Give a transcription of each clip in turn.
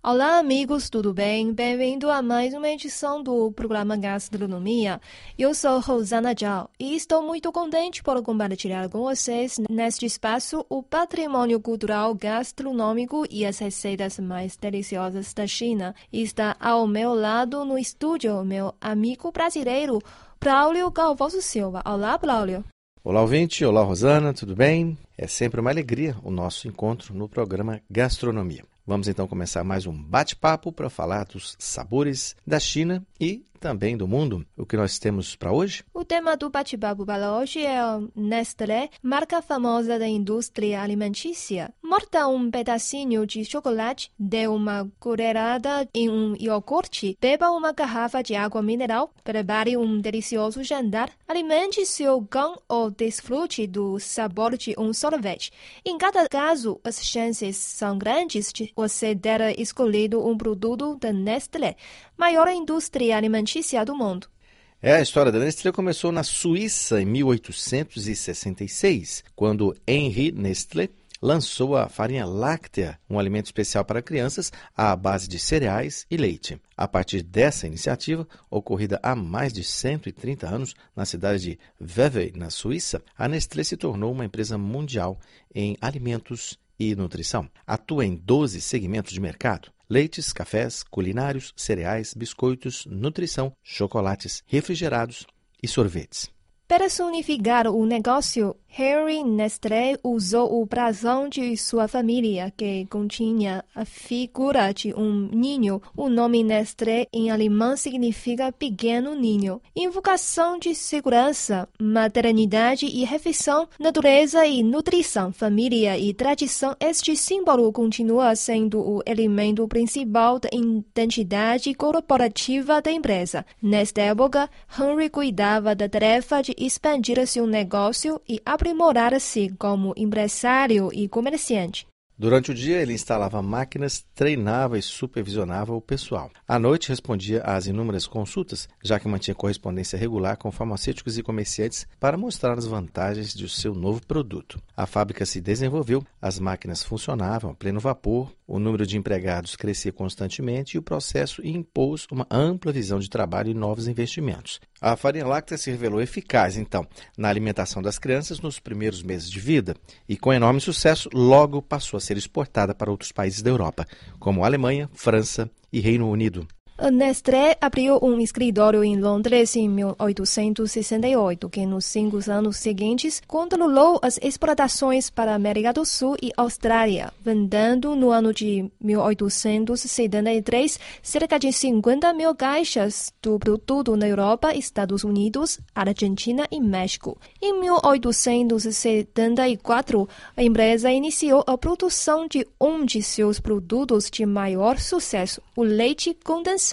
Olá, amigos, tudo bem? Bem-vindo a mais uma edição do programa Gastronomia. Eu sou Rosana Zhao e estou muito contente por compartilhar com vocês neste espaço o patrimônio cultural gastronômico e as receitas mais deliciosas da China. Está ao meu lado no estúdio meu amigo brasileiro, Braulio Galvoso Silva. Olá, Braulio. Olá, ouvinte. Olá, Rosana. Tudo bem? É sempre uma alegria o nosso encontro no programa Gastronomia. Vamos então começar mais um bate-papo para falar dos sabores da China e também do mundo. O que nós temos para hoje? O tema do bate-papo para hoje é o Nestlé, marca famosa da indústria alimentícia. Morta um pedacinho de chocolate, dê uma colherada em um iogurte, beba uma garrafa de água mineral, prepare um delicioso jantar, alimente seu cão ou desfrute do sabor de um sorvete. Em cada caso, as chances são grandes de você ter escolhido um produto da Nestlé, maior indústria alimentícia do mundo. É, a história da Nestlé começou na Suíça em 1866, quando Henri Nestlé lançou a farinha láctea, um alimento especial para crianças à base de cereais e leite. A partir dessa iniciativa, ocorrida há mais de 130 anos na cidade de Vevey, na Suíça, a Nestlé se tornou uma empresa mundial em alimentos e nutrição. Atua em 12 segmentos de mercado: leites, cafés, culinários, cereais, biscoitos, nutrição, chocolates, refrigerados e sorvetes. Personificar o negócio, Harry Nestlé usou o brasão de sua família, que continha a figura de um ninho. O nome Nestlé em alemão significa pequeno ninho. Invocação de segurança, maternidade e refeição, natureza e nutrição, família e tradição. Este símbolo continua sendo o elemento principal da identidade corporativa da empresa. Nesta época, Henry cuidava da tarefa de expandir seu negócio e aprimorar-se como empresário e comerciante. Durante o dia, ele instalava máquinas, treinava e supervisionava o pessoal. À noite, respondia às inúmeras consultas, já que mantinha correspondência regular com farmacêuticos e comerciantes para mostrar as vantagens de seu novo produto. A fábrica se desenvolveu, as máquinas funcionavam a pleno vapor, o número de empregados crescia constantemente e o processo impôs uma ampla visão de trabalho e novos investimentos. A farinha láctea se revelou eficaz, então, na alimentação das crianças nos primeiros meses de vida e, com enorme sucesso, logo passou a ser exportada para outros países da Europa, como Alemanha, França e Reino Unido. Nestlé abriu um escritório em Londres em 1868, que nos cinco anos seguintes controlou as exportações para a América do Sul e Austrália, vendendo no ano de 1873 cerca de 50 mil caixas do produto na Europa, Estados Unidos, Argentina e México. Em 1874, a empresa iniciou a produção de um de seus produtos de maior sucesso, o leite condensado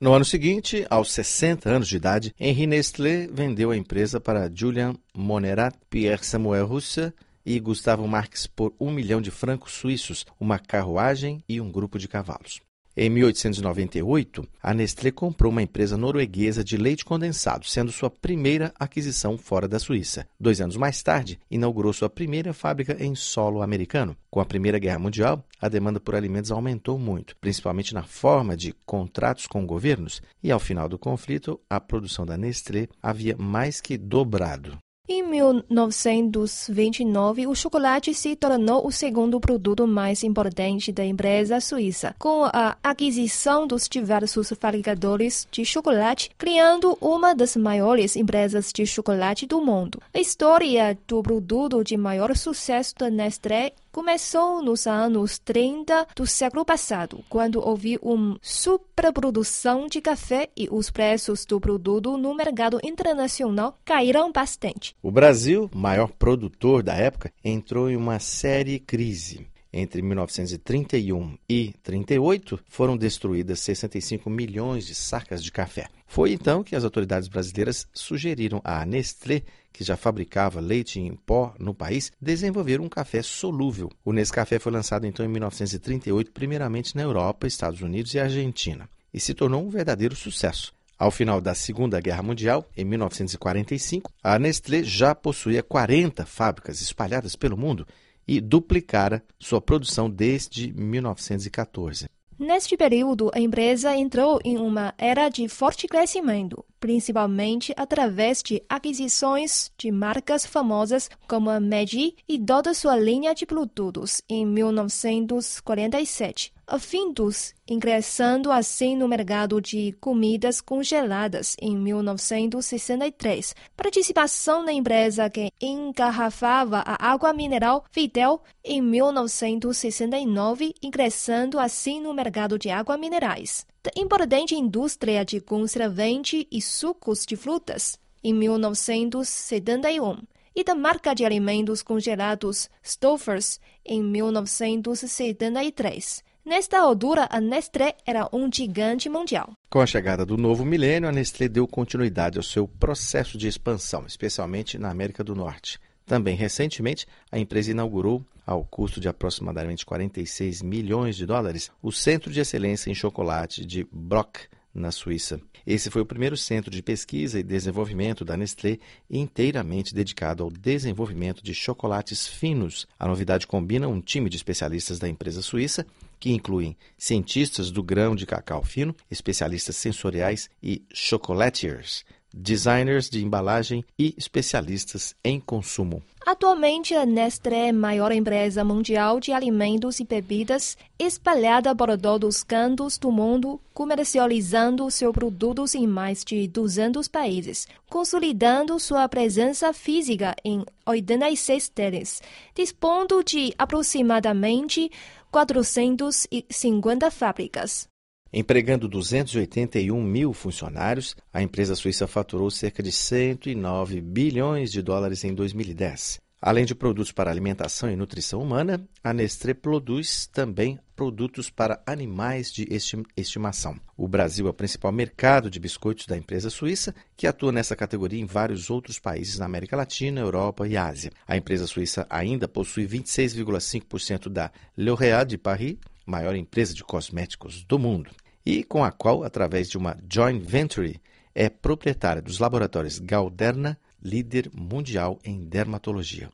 no ano seguinte, aos 60 anos de idade, Henri Nestlé vendeu a empresa para Julian Monerat, Pierre Samuel Rousse e Gustavo Marx por um milhão de francos suíços, uma carruagem e um grupo de cavalos. Em 1898, a Nestlé comprou uma empresa norueguesa de leite condensado, sendo sua primeira aquisição fora da Suíça. Dois anos mais tarde, inaugurou sua primeira fábrica em solo americano. Com a Primeira Guerra Mundial, a demanda por alimentos aumentou muito, principalmente na forma de contratos com governos, e ao final do conflito, a produção da Nestlé havia mais que dobrado. Em 1929, o chocolate se tornou o segundo produto mais importante da empresa suíça, com a aquisição dos diversos fabricadores de chocolate, criando uma das maiores empresas de chocolate do mundo. A história do produto de maior sucesso da Nestlé começou nos anos 30 do século passado, quando houve uma superprodução de café e os preços do produto no mercado internacional caíram bastante. O Brasil, maior produtor da época, entrou em uma séria crise. Entre 1931 e 38, foram destruídas 65 milhões de sacas de café. Foi então que as autoridades brasileiras sugeriram à Nestlé, que já fabricava leite em pó no país, desenvolver um café solúvel. O Nescafé foi lançado então em 1938, primeiramente na Europa, Estados Unidos e Argentina, e se tornou um verdadeiro sucesso. Ao final da Segunda Guerra Mundial, em 1945, a Nestlé já possuía 40 fábricas espalhadas pelo mundo e duplicara sua produção desde 1914. Neste período, a empresa entrou em uma era de forte crescimento, principalmente através de aquisições de marcas famosas como a Meiji e toda sua linha de produtos em 1947 afindos, ingressando assim no mercado de comidas congeladas em 1963. Participação na empresa que engarrafava a água mineral Videl em 1969, ingressando assim no mercado de água minerais. Da importante indústria de conservante e sucos de frutas em 1971 e da marca de alimentos congelados Stouffer's em 1973. Nesta altura, a Nestlé era um gigante mundial. Com a chegada do novo milênio, a Nestlé deu continuidade ao seu processo de expansão, especialmente na América do Norte. Também recentemente, a empresa inaugurou, ao custo de aproximadamente 46 milhões de dólares, o Centro de Excelência em Chocolate de Brock, na Suíça. Esse foi o primeiro centro de pesquisa e desenvolvimento da Nestlé inteiramente dedicado ao desenvolvimento de chocolates finos. A novidade combina um time de especialistas da empresa suíça, que incluem cientistas do grão de cacau fino, especialistas sensoriais e chocolatiers, designers de embalagem e especialistas em consumo. Atualmente, a Nestlé é a maior empresa mundial de alimentos e bebidas, espalhada por todos os cantos do mundo, comercializando seus produtos em mais de 200 países, consolidando sua presença física em 86 deles, dispondo de aproximadamente 450 fábricas. Empregando 281 mil funcionários, a empresa suíça faturou cerca de 109 bilhões de dólares em 2010. Além de produtos para alimentação e nutrição humana, a Nestlé produz também produtos para animais de estimação. O Brasil é o principal mercado de biscoitos da empresa suíça, que atua nessa categoria em vários outros países na América Latina, Europa e Ásia. A empresa suíça ainda possui 26,5% da L'Oréal de Paris, maior empresa de cosméticos do mundo, e com a qual, através de uma joint venture, é proprietária dos laboratórios Galderna, líder mundial em dermatologia.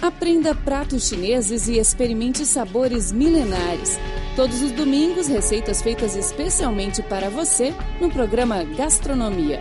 Aprenda pratos chineses e experimente sabores milenares. Todos os domingos, receitas feitas especialmente para você no programa Gastronomia.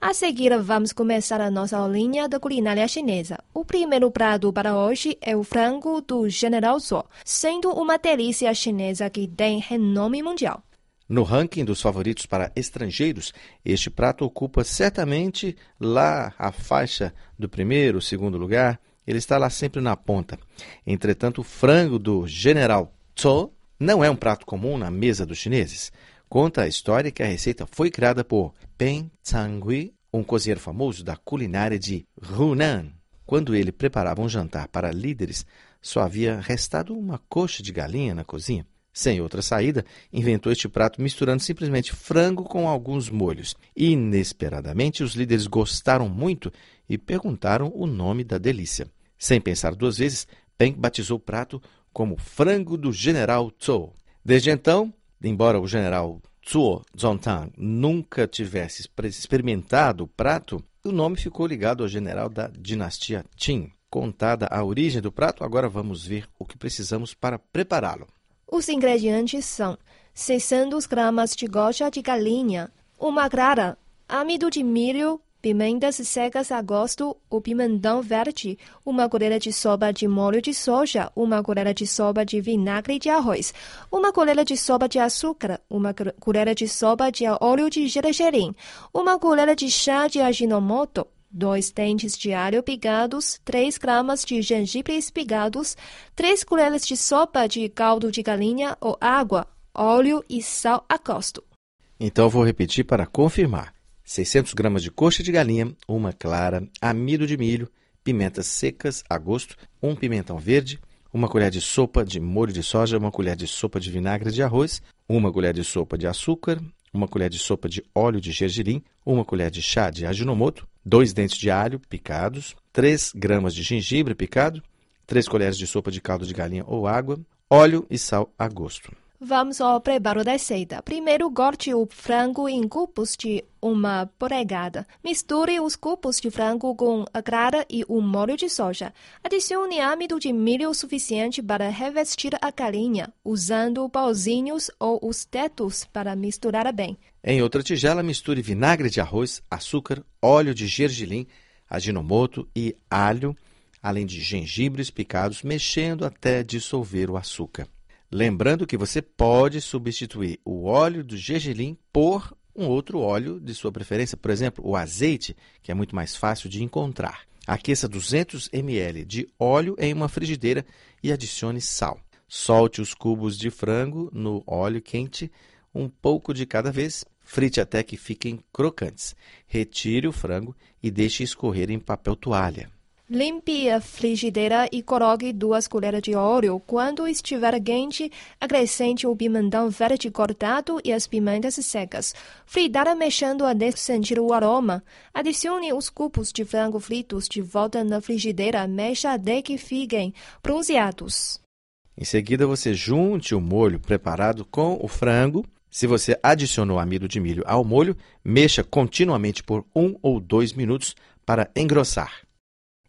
A seguir, vamos começar a nossa aulinha da culinária chinesa. O primeiro prato para hoje é o frango do General Tso, sendo uma delícia chinesa que tem renome mundial. No ranking dos favoritos para estrangeiros, este prato ocupa certamente lá a faixa do primeiro, segundo lugar. Ele está lá sempre na ponta. Entretanto, o frango do General Tso não é um prato comum na mesa dos chineses. Conta a história que a receita foi criada por Peng Changhui, um cozinheiro famoso da culinária de Hunan. Quando ele preparava um jantar para líderes, só havia restado uma coxa de galinha na cozinha. Sem outra saída, inventou este prato misturando simplesmente frango com alguns molhos. Inesperadamente, os líderes gostaram muito e perguntaram o nome da delícia. Sem pensar duas vezes, Peng batizou o prato como frango do General Zhou. Desde então, Embora o general Zuo Zontang nunca tivesse experimentado o prato, o nome ficou ligado ao general da dinastia Qin. Contada a origem do prato, agora vamos ver o que precisamos para prepará-lo. Os ingredientes são 600 gramas de goja de galinha, uma clara, amido de milho, pimentas secas a gosto, o pimentão verde, uma colher de sopa de molho de soja, uma colher de sopa de vinagre de arroz, uma colher de sopa de açúcar, uma colher de sopa de óleo de gergelim, uma colher de chá de aginomoto, 2 dentes de alho picados, 3 gramas de gengibre espigados, 3 colheres de sopa de caldo de galinha ou água, óleo e sal a gosto. Então vou repetir para confirmar. 600 gramas de coxa de galinha, uma clara, amido de milho, pimentas secas a gosto, um pimentão verde, uma colher de sopa de molho de soja, uma colher de sopa de vinagre de arroz, uma colher de sopa de açúcar, uma colher de sopa de óleo de gergelim, uma colher de chá de ajinomoto, 2 dentes de alho picados, 3 gramas de gengibre picado, 3 colheres de sopa de caldo de galinha ou água, óleo e sal a gosto. Vamos ao preparo da receita. Primeiro, corte o frango em cubos de uma polegada. Misture os cubos de frango com a clara e o molho de soja. Adicione amido de milho suficiente para revestir a galinha, usando pauzinhos ou os dedos para misturar bem. Em outra tigela, misture vinagre de arroz, açúcar, óleo de gergelim, aginomoto e alho, além de gengibres picados, mexendo até dissolver o açúcar. Lembrando que você pode substituir o óleo do gergelim por um outro óleo de sua preferência, por exemplo, o azeite, que é muito mais fácil de encontrar. Aqueça 200 ml de óleo em uma frigideira e adicione sal. Solte os cubos de frango no óleo quente, um pouco de cada vez, frite até que fiquem crocantes. Retire o frango e deixe escorrer em papel toalha. Limpe a frigideira e coloque duas colheres de óleo. Quando estiver quente, acrescente o pimentão verde cortado e as pimentas secas. Fritar mexendo até sentir o aroma. Adicione os cubos de frango fritos de volta na frigideira. Mexa até que fiquem bronzeados. Em seguida, você junte o molho preparado com o frango. Se você adicionou amido de milho ao molho, mexa continuamente por um ou dois minutos para engrossar.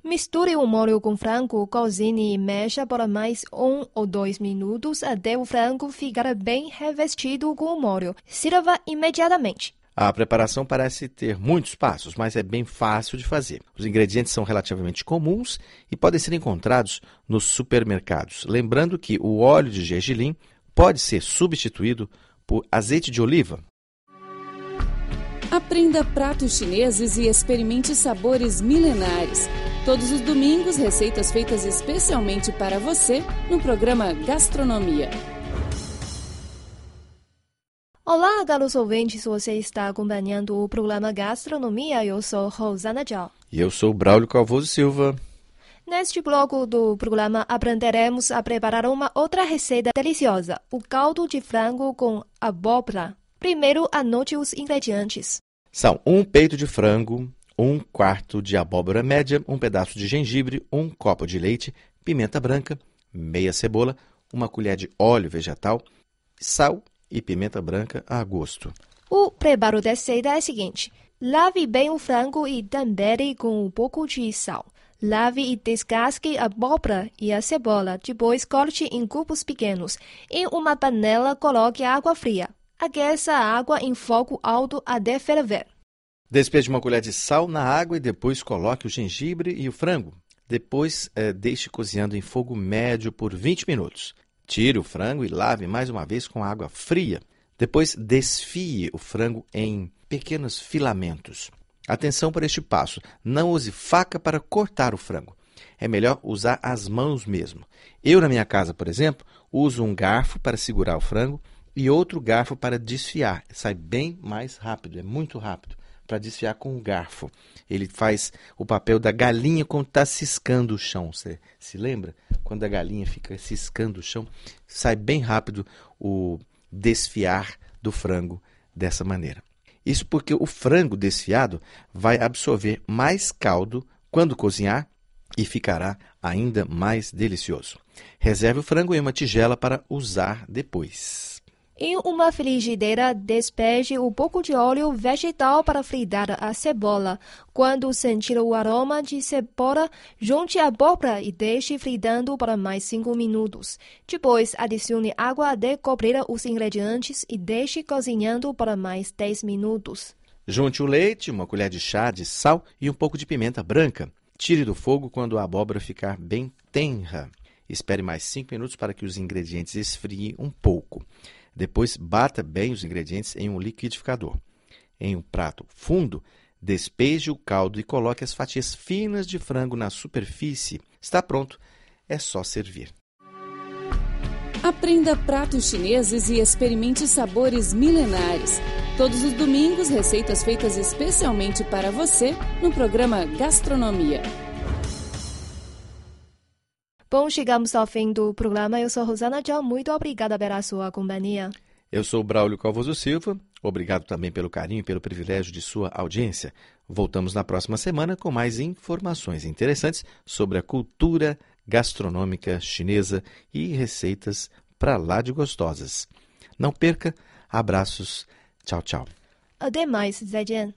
Misture o molho com frango, cozinhe e mexa por mais um ou dois minutos até o frango ficar bem revestido com o molho. Sirva imediatamente. A preparação parece ter muitos passos, mas é bem fácil de fazer. Os ingredientes são relativamente comuns e podem ser encontrados nos supermercados. Lembrando que o óleo de gergelim pode ser substituído por azeite de oliva. Aprenda pratos chineses e experimente sabores milenares. Todos os domingos, receitas feitas especialmente para você no programa Gastronomia. Olá, caros ouvintes, você está acompanhando o programa Gastronomia. Eu sou Rosana Zhao. E eu sou Braulio Calvoso Silva. Neste bloco do programa aprenderemos a preparar uma outra receita deliciosa, o caldo de frango com abóbora. Primeiro, anote os ingredientes. São um peito de frango, um quarto de abóbora média, um pedaço de gengibre, um copo de leite, pimenta branca, meia cebola, uma colher de óleo vegetal, sal e pimenta branca a gosto. O preparo da receita é o seguinte: lave bem o frango e tempere com um pouco de sal. Lave e descasque a abóbora e a cebola. Depois corte em cubos pequenos. Em uma panela, coloque água fria. Aqueça a água em fogo alto até ferver. Despeje uma colher de sal na água e depois coloque o gengibre e o frango. Depois, eh, deixe cozinhando em fogo médio por 20 minutos. Tire o frango e lave mais uma vez com água fria. Depois, desfie o frango em pequenos filamentos. Atenção para este passo: não use faca para cortar o frango. É melhor usar as mãos mesmo. Eu, na minha casa, por exemplo, uso um garfo para segurar o frango e outro garfo para desfiar. Sai bem mais rápido, é muito rápido para desfiar com o garfo. Ele faz o papel da galinha quando está ciscando o chão. Você se lembra? Quando a galinha fica ciscando o chão, sai bem rápido o desfiar do frango dessa maneira. Isso porque o frango desfiado vai absorver mais caldo quando cozinhar e ficará ainda mais delicioso. Reserve o frango em uma tigela para usar depois. Em uma frigideira, despeje um pouco de óleo vegetal para fritar a cebola. Quando sentir o aroma de cebola, junte a abóbora e deixe fritando por mais 5 minutos. Depois, adicione água até cobrir os ingredientes e deixe cozinhando por mais 10 minutos. Junte o leite, uma colher de chá de sal e um pouco de pimenta branca. Tire do fogo quando a abóbora ficar bem tenra. Espere mais 5 minutos para que os ingredientes esfriem um pouco. Depois, bata bem os ingredientes em um liquidificador. Em um prato fundo, despeje o caldo e coloque as fatias finas de frango na superfície. Está pronto, é só servir. Aprenda pratos chineses e experimente sabores milenares. Todos os domingos, receitas feitas especialmente para você no programa Gastronomia. Bom, chegamos ao fim do programa. Eu sou Rosana Tchau. Muito obrigada pela sua companhia. Eu sou Braulio Calvoso Silva. Obrigado também pelo carinho e pelo privilégio de sua audiência. Voltamos na próxima semana com mais informações interessantes sobre a cultura gastronômica chinesa e receitas para lá de gostosas. Não perca. Abraços. Tchau, tchau. Até mais, 再见。